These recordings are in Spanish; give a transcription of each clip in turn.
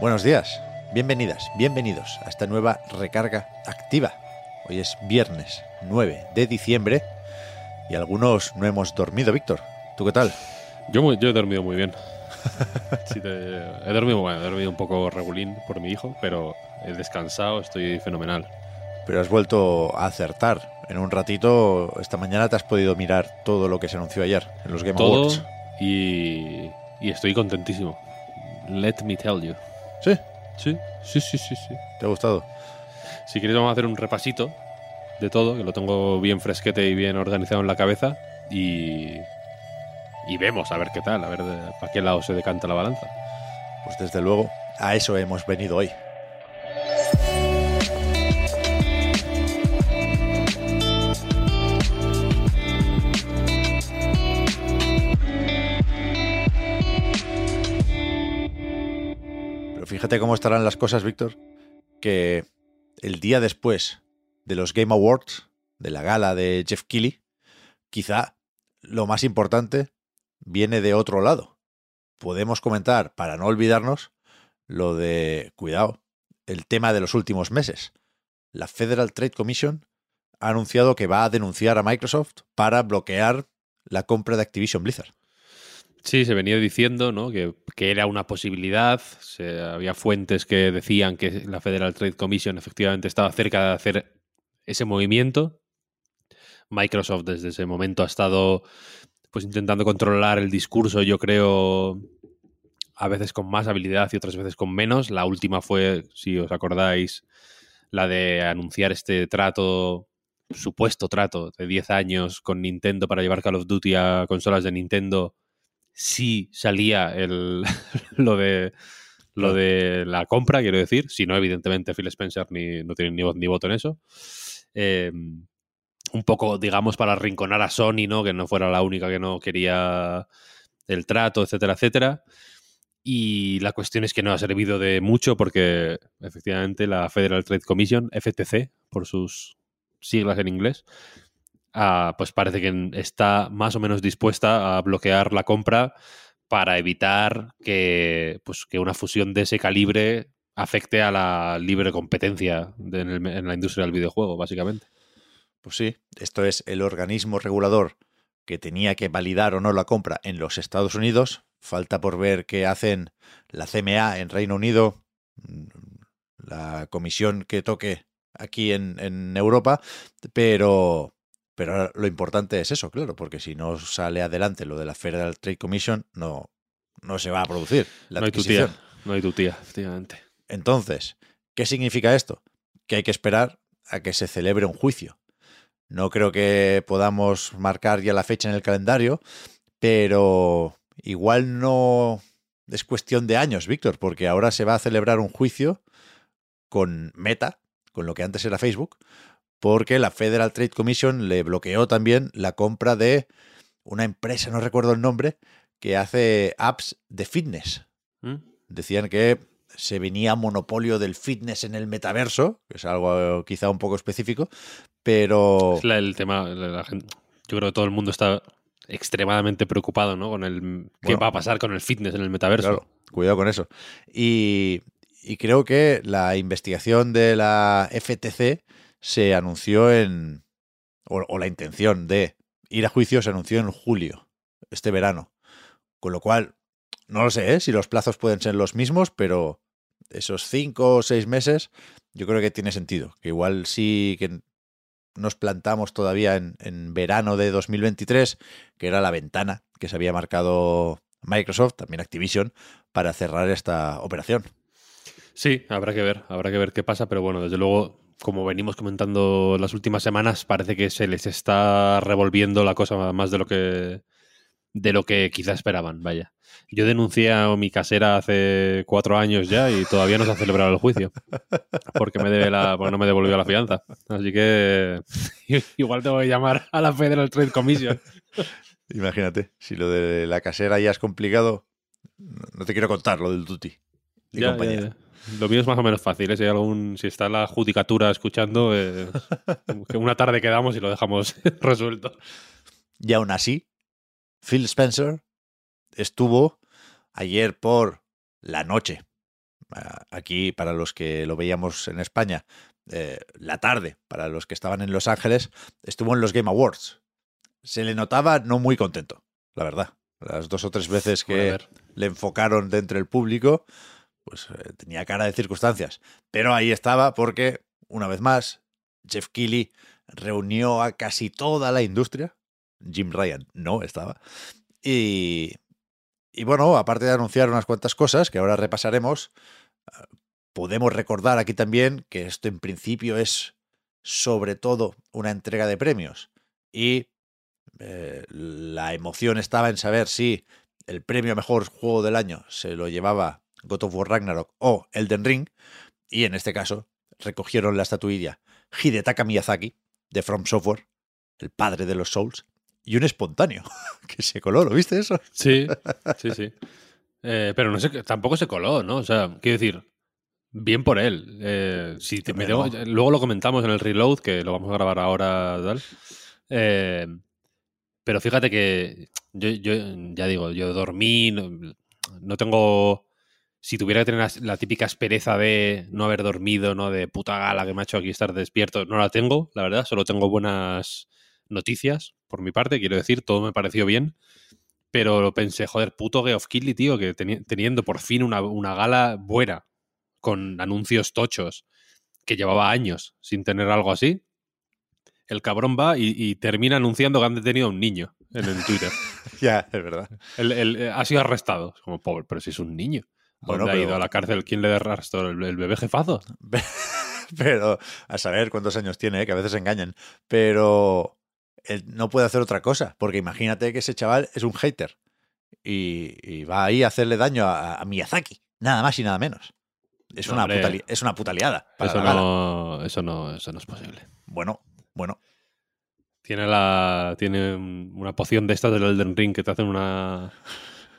Buenos días, bienvenidas, bienvenidos a esta nueva recarga activa. Hoy es viernes 9 de diciembre y algunos no hemos dormido, Víctor. ¿Tú qué tal? Yo, muy- yo he dormido muy bien. Sí, te- he dormido bueno, he dormido un poco regulín por mi hijo, pero he descansado, estoy fenomenal. Pero has vuelto a acertar. En un ratito, esta mañana te has podido mirar todo lo que se anunció ayer en los Game Todo Awards. y, y estoy contentísimo. Let me tell you. ¿Sí? Sí, sí, sí, sí, sí. ¿Te ha gustado? Si quieres vamos a hacer un repasito de todo, que lo tengo bien fresquete y bien organizado en la cabeza y y vemos a ver qué tal, a ver de- para qué lado se decanta la balanza. Pues desde luego, a eso hemos venido hoy. Fíjate cómo estarán las cosas, Víctor, que el día después de los Game Awards, de la gala de Jeff Keighley, quizá lo más importante viene de otro lado. Podemos comentar, para no olvidarnos, lo de, cuidado, el tema de los últimos meses. La Federal Trade Commission ha anunciado que va a denunciar a Microsoft para bloquear la compra de Activision Blizzard. Sí, se venía diciendo ¿no? que, era una posibilidad. Había fuentes que decían que la Federal Trade Commission efectivamente estaba cerca de hacer ese movimiento. Microsoft desde ese momento ha estado pues intentando controlar el discurso, yo creo, a veces con más habilidad y otras veces con menos. La última fue, si os acordáis, la de anunciar este trato, supuesto trato de 10 años con Nintendo para llevar Call of Duty a consolas de Nintendo si salía el, lo de lo de la compra, quiero decir. Si no, evidentemente Phil Spencer ni, no tiene ni voz ni voto en eso. Eh, un poco, digamos, para arrinconar a Sony, ¿no? Que no fuera la única que no quería el trato, etcétera, etcétera. Y la cuestión es que no ha servido de mucho porque efectivamente la Federal Trade Commission, FTC, por sus siglas en inglés, ah, pues parece que está más o menos dispuesta a bloquear la compra para evitar que, pues, que una fusión de ese calibre afecte a la libre competencia en, la industria del videojuego, básicamente. Pues sí, esto es el organismo regulador que tenía que validar o no la compra en los Estados Unidos. Falta por ver qué hacen la CMA en Reino Unido, la comisión que toque aquí en, en Europa, pero, pero lo importante es eso, claro, porque si no sale adelante lo de la Federal Trade Commission, no, no se va a producir la no hay tu tía, no hay tu tía, efectivamente. Entonces, ¿qué significa esto? Que hay que esperar a que se celebre un juicio. No creo que podamos marcar ya la fecha en el calendario, pero igual no es cuestión de años, Víctor, porque ahora se va a celebrar un juicio con Meta, con lo que antes era Facebook, porque la Federal Trade Commission le bloqueó también la compra de una empresa, no recuerdo el nombre, que hace apps de fitness ¿Mm? decían que se venía monopolio del fitness en el metaverso, que es algo eh, quizá un poco específico, pero Es la- el tema, la- la gente- yo creo que todo el mundo está extremadamente preocupado, ¿no? Con el qué Bueno. va a pasar con el fitness en el metaverso. claro, cuidado con eso. Y, y creo que la investigación de la FTC se anunció en, o, o la intención de ir a juicio se anunció en julio, este verano. Con lo cual, no lo sé ¿eh? si los plazos pueden ser los mismos, pero esos cinco o seis meses yo creo que tiene sentido. Que igual sí que nos plantamos todavía en, en verano de 2023, que era la ventana que se había marcado Microsoft, también Activision, para cerrar esta operación. Sí, habrá que ver, habrá que ver qué pasa, pero bueno, desde luego, como venimos comentando las últimas semanas, parece que se les está revolviendo la cosa más de lo que de lo que quizá esperaban, vaya. Yo denuncié a mi casera hace cuatro años ya y todavía no se ha celebrado el juicio. Porque, me debe la, porque no me devolvió la fianza. Así que igual tengo que llamar a la Federal Trade Commission. Imagínate, si lo de la casera ya es complicado, no te quiero contar lo del Duty. y Ya, compañía. ya, ya. Lo mío es más o menos fácil. ¿eh? Si, hay algún, si está la judicatura escuchando, eh, que una tarde quedamos y lo dejamos resuelto. Y aún así, Phil Spencer estuvo ayer por la noche. Aquí, para los que lo veíamos en España, eh, la tarde, para los que estaban en Los Ángeles, estuvo en los Game Awards. Se le notaba no muy contento, la verdad. Las dos o tres veces que le enfocaron de entre el público, pues eh, tenía cara de circunstancias. Pero ahí estaba porque, una vez más, Jeff Keighley reunió a casi toda la industria. Jim Ryan no estaba. Y, y bueno, aparte de anunciar unas cuantas cosas que ahora repasaremos, eh, podemos recordar aquí también que esto en principio es sobre todo una entrega de premios. Y eh, la emoción estaba en saber si el premio mejor juego del año se lo llevaba God of War Ragnarok o Elden Ring. Y en este caso recogieron la estatuilla Hidetaka Miyazaki de From Software, el padre de los Souls, y un espontáneo que se coló, ¿lo viste eso? Sí, sí, sí. Eh, pero no sé, tampoco se coló, ¿no? O sea, quiero decir, bien por él. Eh, si te- tengo- luego lo comentamos en el reload, que lo vamos a grabar ahora, tal. Eh, pero fíjate que yo, yo ya digo, yo dormí, no, no tengo. Si tuviera que tener la, la típica aspereza de no haber dormido, no de puta gala que me ha hecho aquí estar despierto, no la tengo, la verdad, solo tengo buenas noticias por mi parte, quiero decir, todo me pareció bien. Pero pensé, joder, puto Geoff Keighley, tío, que teni- teniendo por fin una, una gala buena, con anuncios tochos, que llevaba años sin tener algo así, el cabrón va y, y termina anunciando que han detenido a un niño en el Twitter. ya, es verdad. El- el- ha sido arrestado. Es como, pobre, pero si es un niño. Bueno, ¿Dónde ha pero- ido a la cárcel? ¿Quién le arrestó? ¿El, el bebé jefazo? Pero a saber cuántos años tiene, ¿eh? que a veces engañan. Pero él no puede hacer otra cosa, porque imagínate que ese chaval es un hater y, y va ahí a hacerle daño a, a Miyazaki, nada más y nada menos. Es, No, una, puta, li- es una puta liada. Eso no, eso, no, eso no es posible. Bueno, bueno, Tiene la. Tiene un- una poción de estas del Elden Ring que te hacen una.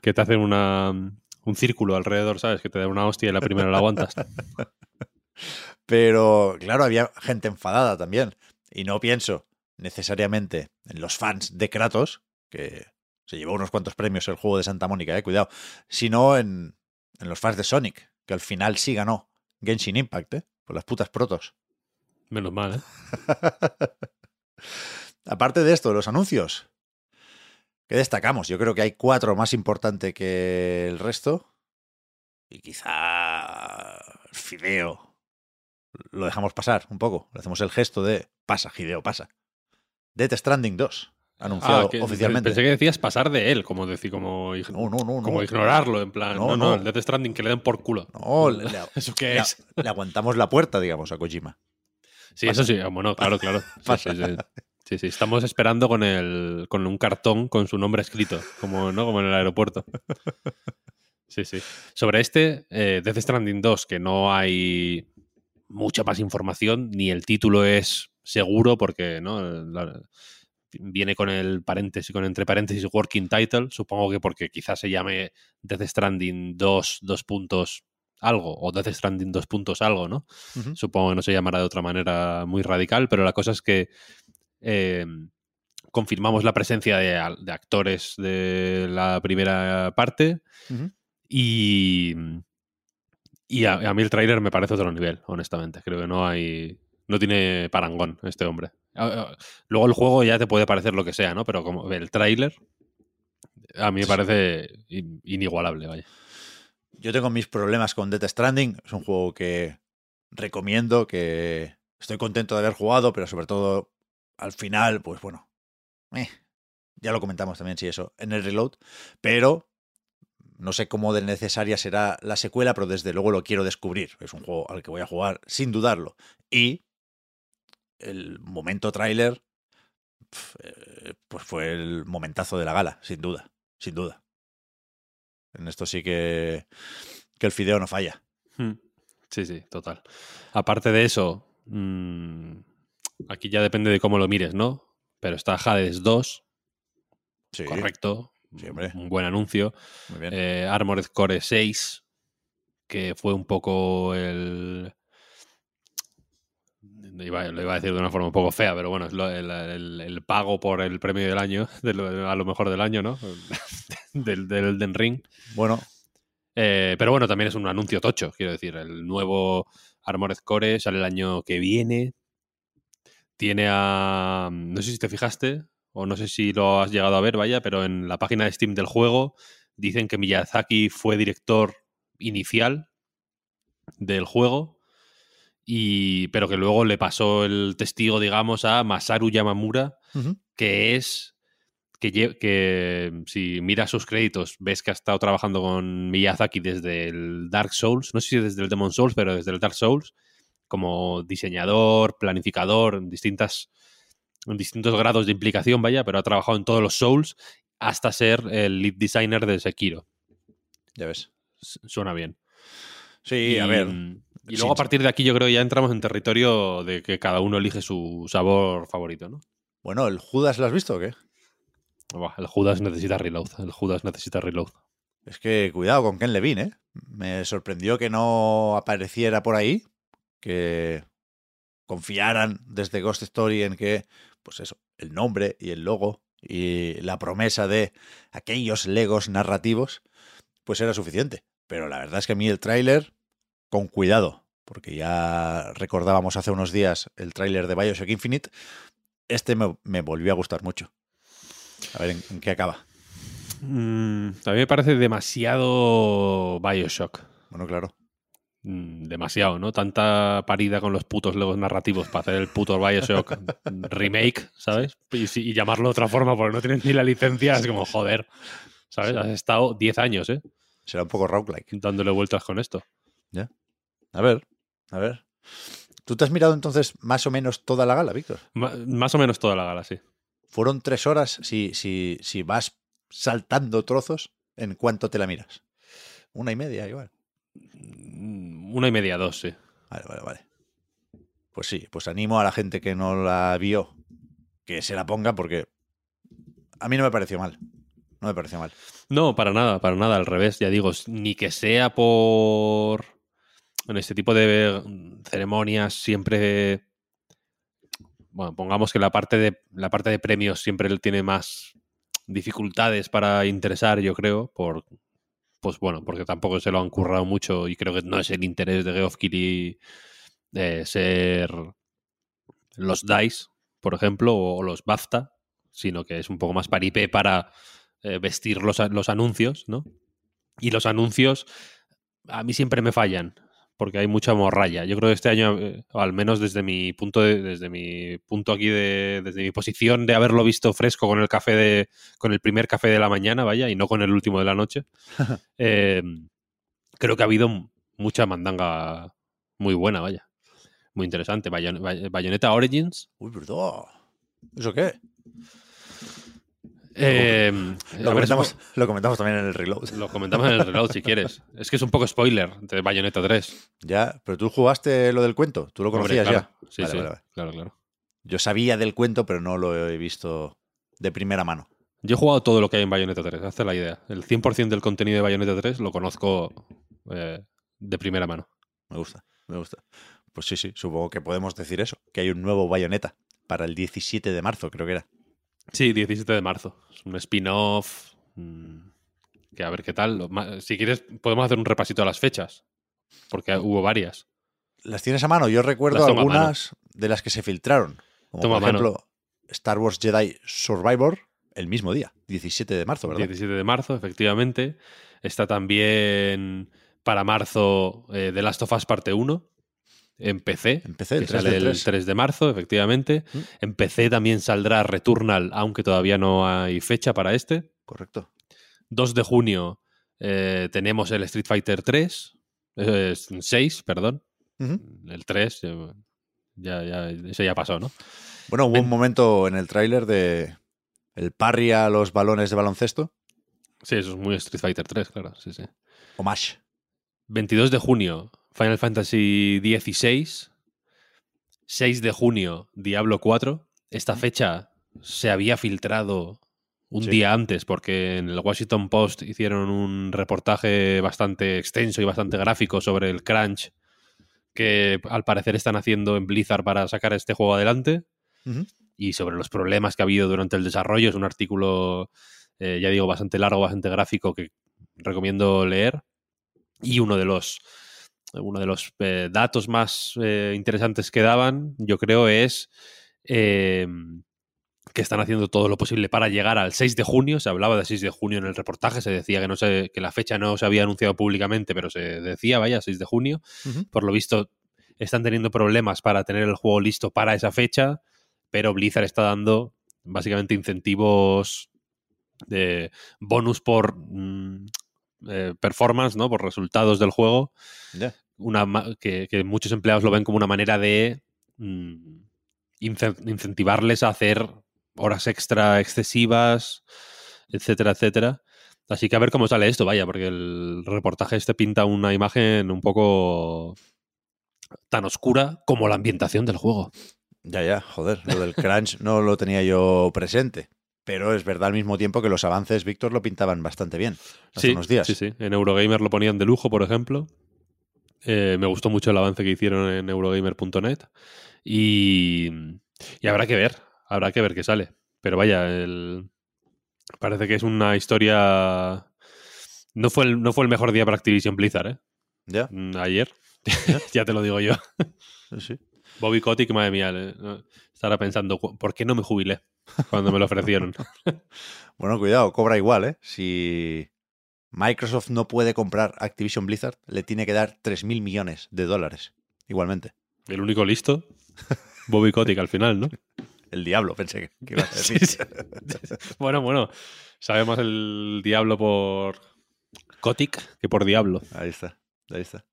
que te hacen una. Un círculo alrededor, ¿sabes? Que te da una hostia y la primera la aguantas. Pero claro, había gente enfadada también. Y no pienso necesariamente en los fans de Kratos, que se llevó unos cuantos premios el juego de Santa Mónica, eh, cuidado, sino en, en los fans de Sonic, que al final sí ganó Genshin Impact, ¿eh? por las putas protos. Menos mal, ¿eh? Aparte de esto, los anuncios. ¿Qué destacamos? Yo creo que hay cuatro más importantes que el resto. Y quizá Fideo lo dejamos pasar un poco. Le hacemos el gesto de pasa, Hideo, pasa. Death Stranding 2, anunciado Ah, que- oficialmente. Pensé que decías pasar de él, como decir, como, No, no, no, como ignorarlo, en plan. No, No, el Death Stranding que le den por culo. No, le, le- ¿Eso qué le- es? le aguantamos la puerta, digamos, a Kojima. Sí, Pasa. eso sí, bueno, claro, claro. Pasa. sí, sí. Sí, sí, estamos esperando con el con un cartón con su nombre escrito, como, ¿no? como en el aeropuerto. Sí, sí. Sobre este, eh, Death Stranding 2, que no hay mucha más información, ni el título es seguro, porque ¿no? La- viene con el paréntesis, con entre paréntesis working title, supongo que porque quizás se llame Death Stranding 2, dos puntos algo, o Death Stranding dos puntos algo, ¿no? Supongo que no se llamará de otra manera muy radical, pero la cosa es que eh, confirmamos la presencia de, actores de la primera parte y, y a, a mí el tráiler me parece otro nivel, honestamente. Creo que no hay... No tiene parangón este hombre. Ah, ah, Luego el juego ya te puede parecer lo que sea, ¿no? Pero como el tráiler a mí me parece in- inigualable, vaya. Yo tengo mis problemas con Death Stranding. Es un juego que recomiendo, que estoy contento de haber jugado, pero sobre todo al final, pues bueno, eh, ya lo comentamos también, si eso, en el reload. Pero no sé cómo de necesaria será la secuela, pero desde luego lo quiero descubrir. Es un juego al que voy a jugar sin dudarlo. Y el momento tráiler, eh, pues fue el momentazo de la gala, sin duda. sin duda. En esto sí que, que el fideo no falla. Hmm. Sí, sí, total. Aparte de eso, mmm, aquí ya depende de cómo lo mires, ¿no? Pero está Hades 2, Sí, correcto, Sí, un buen anuncio. muy bien. Eh, Armored Core 6, que fue un poco el... Iba, lo iba a decir de una forma un poco fea, pero bueno, es lo- el, el- el pago por el premio del año, de lo- a lo mejor del año, ¿no? del, del Ring. Bueno, Eh, pero bueno, también es un anuncio tocho, quiero decir. El nuevo Armored Core sale el año que viene. Tiene a. No sé si te fijaste, o no sé si lo has llegado a ver, vaya, pero en la página de Steam del juego dicen que Miyazaki fue director inicial del juego. Y, pero que luego le pasó el testigo, digamos, a Masaru Yamamura, que es que, que si miras sus créditos ves que ha estado trabajando con Miyazaki desde el Dark Souls, no sé si desde el Demon Souls, pero desde el Dark Souls, como diseñador, planificador, en distintas en distintos grados de implicación, vaya, pero ha trabajado en todos los Souls hasta ser el lead designer de Sekiro. ya ves. Suena bien. Sí, a ver. Y sin- luego a partir de aquí yo creo que ya entramos en territorio de que cada uno elige su sabor favorito, ¿no? Bueno, ¿el Judas lo has visto o qué? Buah, el Judas necesita reload. El Judas necesita reload. Es que cuidado con Ken Levine, ¿eh? Me sorprendió que no apareciera por ahí, que confiaran desde Ghost Story en que, pues eso, el nombre y el logo y la promesa de aquellos legos narrativos, pues era suficiente. Pero la verdad es que a mí el tráiler, con cuidado, porque ya recordábamos hace unos días el tráiler de Bioshock Infinite, este me, me volvió a gustar mucho. A ver en- en qué acaba. Mm, a mí me parece demasiado Bioshock. Bueno, claro. Mm, demasiado, ¿no? Tanta parida con los putos legos narrativos para hacer el puto Bioshock remake, ¿sabes? Y, llamarlo de otra forma porque no tienes ni la licencia, es como, joder, ¿sabes? Has estado 10 años, ¿eh? Será un poco roguelike. Dándole vueltas con esto. A ver, a ver. ¿Tú te has mirado entonces más o menos toda la gala, Víctor? Más o menos toda la gala, sí. Fueron tres horas. Si, si, si vas saltando trozos, ¿en cuánto te la miras? Una y media, igual. Mm, Una y media, dos, sí. Vale, vale, vale. Pues sí, pues animo a la gente que no la vio que se la ponga porque a mí no me pareció mal. No me pareció mal. No, para nada, para nada, al revés, ya digo, ni que sea por... En este tipo de ceremonias siempre... Bueno, pongamos que la parte de, la parte de premios siempre tiene más dificultades para interesar, yo creo, por... Pues bueno, porque tampoco se lo han currado mucho y creo que no es el interés de Geoff Keighley ser los DICE, por ejemplo, o los BAFTA, sino que es un poco más paripé para eh, vestir los, los anuncios, ¿no? Y los anuncios a mí siempre me fallan, porque hay mucha morralla. Yo creo que este año, eh, o al menos desde mi punto de- desde mi punto aquí de, desde mi posición de haberlo visto fresco con el café de, con el primer café de la mañana, vaya, y no con el último de la noche, eh, creo que ha habido mucha mandanga muy buena, vaya. Muy interesante. Bayon- Bay- Bayonetta Origins. Uy, verdad. ¿Eso qué? Eh, Lo ver, comentamos, lo comentamos también en el reload. Lo comentamos en el reloj si quieres. Es que es un poco spoiler de Bayonetta 3. Ya, pero tú jugaste lo del cuento. Tú lo Hombre, conocías claro. ya. Sí, Vale, sí. vale, vale. Claro, claro. Yo sabía del cuento, pero no lo he visto de primera mano. Yo he jugado todo lo que hay en Bayonetta 3, hazte la idea. El 100% del contenido de Bayonetta 3 lo conozco eh, de primera mano. Me gusta, me gusta. Pues sí, sí, supongo que podemos decir eso, que hay un nuevo Bayonetta para el 17 de marzo, creo que era. Sí, 17 de marzo. Es un spin-off. mm, Que a ver qué tal. Si quieres, podemos hacer un repasito a las fechas. Porque hubo varias. ¿Las tienes a mano? Yo recuerdo algunas de las que se filtraron. Como Toma por a mano. ejemplo, Star Wars Jedi Survivor, el mismo día, 17 de marzo, ¿verdad? 17 de marzo, efectivamente. Está también para marzo eh, The Last of Us parte 1 en PC. En PC, el que 3 sale del el 3. 3 de marzo, efectivamente. Mm. En PC también saldrá Returnal, aunque todavía no hay fecha para este. Correcto. 2 de junio eh, tenemos el Street Fighter 3, 6, perdón. El 3, eh, ya, ya, ese ya pasó, ¿no? Bueno, hubo Ven- un momento en el tráiler de el parry a los balones de baloncesto. Sí, eso es muy Street Fighter 3, claro. Sí, sí. O Mash. 22 de junio, Final Fantasy XVI. 6 de junio, Diablo 4. Esta fecha se había filtrado un Sí. día antes porque en el Washington Post hicieron un reportaje bastante extenso y bastante gráfico sobre el crunch que al parecer están haciendo en Blizzard para sacar este juego adelante y sobre los problemas que ha habido durante el desarrollo. Es un artículo, eh, ya digo, bastante largo, bastante gráfico que recomiendo leer. Y uno de los, uno de los eh, datos más eh, interesantes que daban, yo creo, es eh, que están haciendo todo lo posible para llegar al 6 de junio. Se hablaba de 6 de junio en el reportaje, se decía que, no se, que la fecha no se había anunciado públicamente, pero se decía, vaya, 6 de junio. Por lo visto, están teniendo problemas para tener el juego listo para esa fecha, pero Blizzard está dando básicamente incentivos de bonus por mm, eh, performance, ¿no? Por resultados del juego, una que, que muchos empleados lo ven como una manera de mm, incen- incentivarles a hacer horas extra excesivas, etcétera, etcétera. Así que a ver cómo sale esto, vaya, porque el reportaje este pinta una imagen un poco tan oscura como la ambientación del juego. Ya, ya, joder, lo del crunch no lo tenía yo presente. Pero es verdad al mismo tiempo que los avances, Víctor, lo pintaban bastante bien hace sí, unos días. sí, sí. En Eurogamer lo ponían de lujo, por ejemplo. Eh, me gustó mucho el avance que hicieron en Eurogamer.net. Y, y habrá que ver, habrá que ver qué sale. Pero vaya, el, parece que es una historia... No fue, el, no fue el mejor día para Activision Blizzard, ¿eh? Ya, Mm, Ayer. ya te lo digo yo. sí. Bobby Kotick, madre mía, estará pensando, ¿por qué no me jubilé cuando me lo ofrecieron? Bueno, cuidado, cobra igual, ¿eh? Si Microsoft no puede comprar Activision Blizzard, le tiene que dar 3.000 millones de dólares. Igualmente. El único listo, Bobby Kotick al final, ¿no? El diablo, pensé que, iba a decir. sí. Bueno, bueno, sabe más el diablo por Kotick que por diablo. Ahí está, ahí está.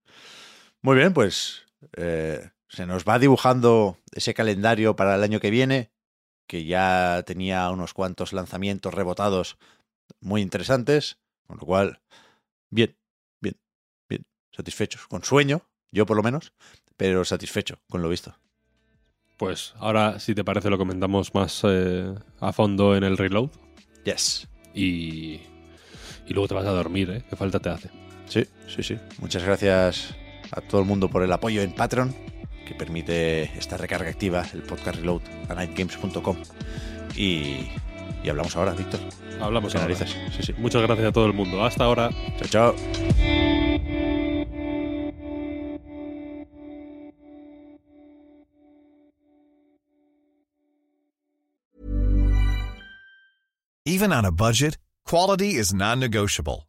Muy bien, pues eh, se nos va dibujando ese calendario para el año que viene, que ya tenía unos cuantos lanzamientos rebotados muy interesantes, con lo cual, bien, bien, bien, satisfechos, con sueño, yo por lo menos, pero satisfecho con lo visto. Pues ahora, si te parece, lo comentamos más eh, a fondo en el reload Yes. y, y luego te vas a dormir, ¿eh? ¿Qué falta te hace? Sí, sí, sí. Muchas gracias a todo el mundo por el apoyo en Patreon, que permite esta recarga activa, el podcast reload a nightgames.com. Y, y hablamos ahora, Víctor. Hablamos ahora. narices. Sí, sí. Muchas gracias a todo el mundo. Hasta ahora. Chao, chao. Even on a budget, quality is non-negotiable.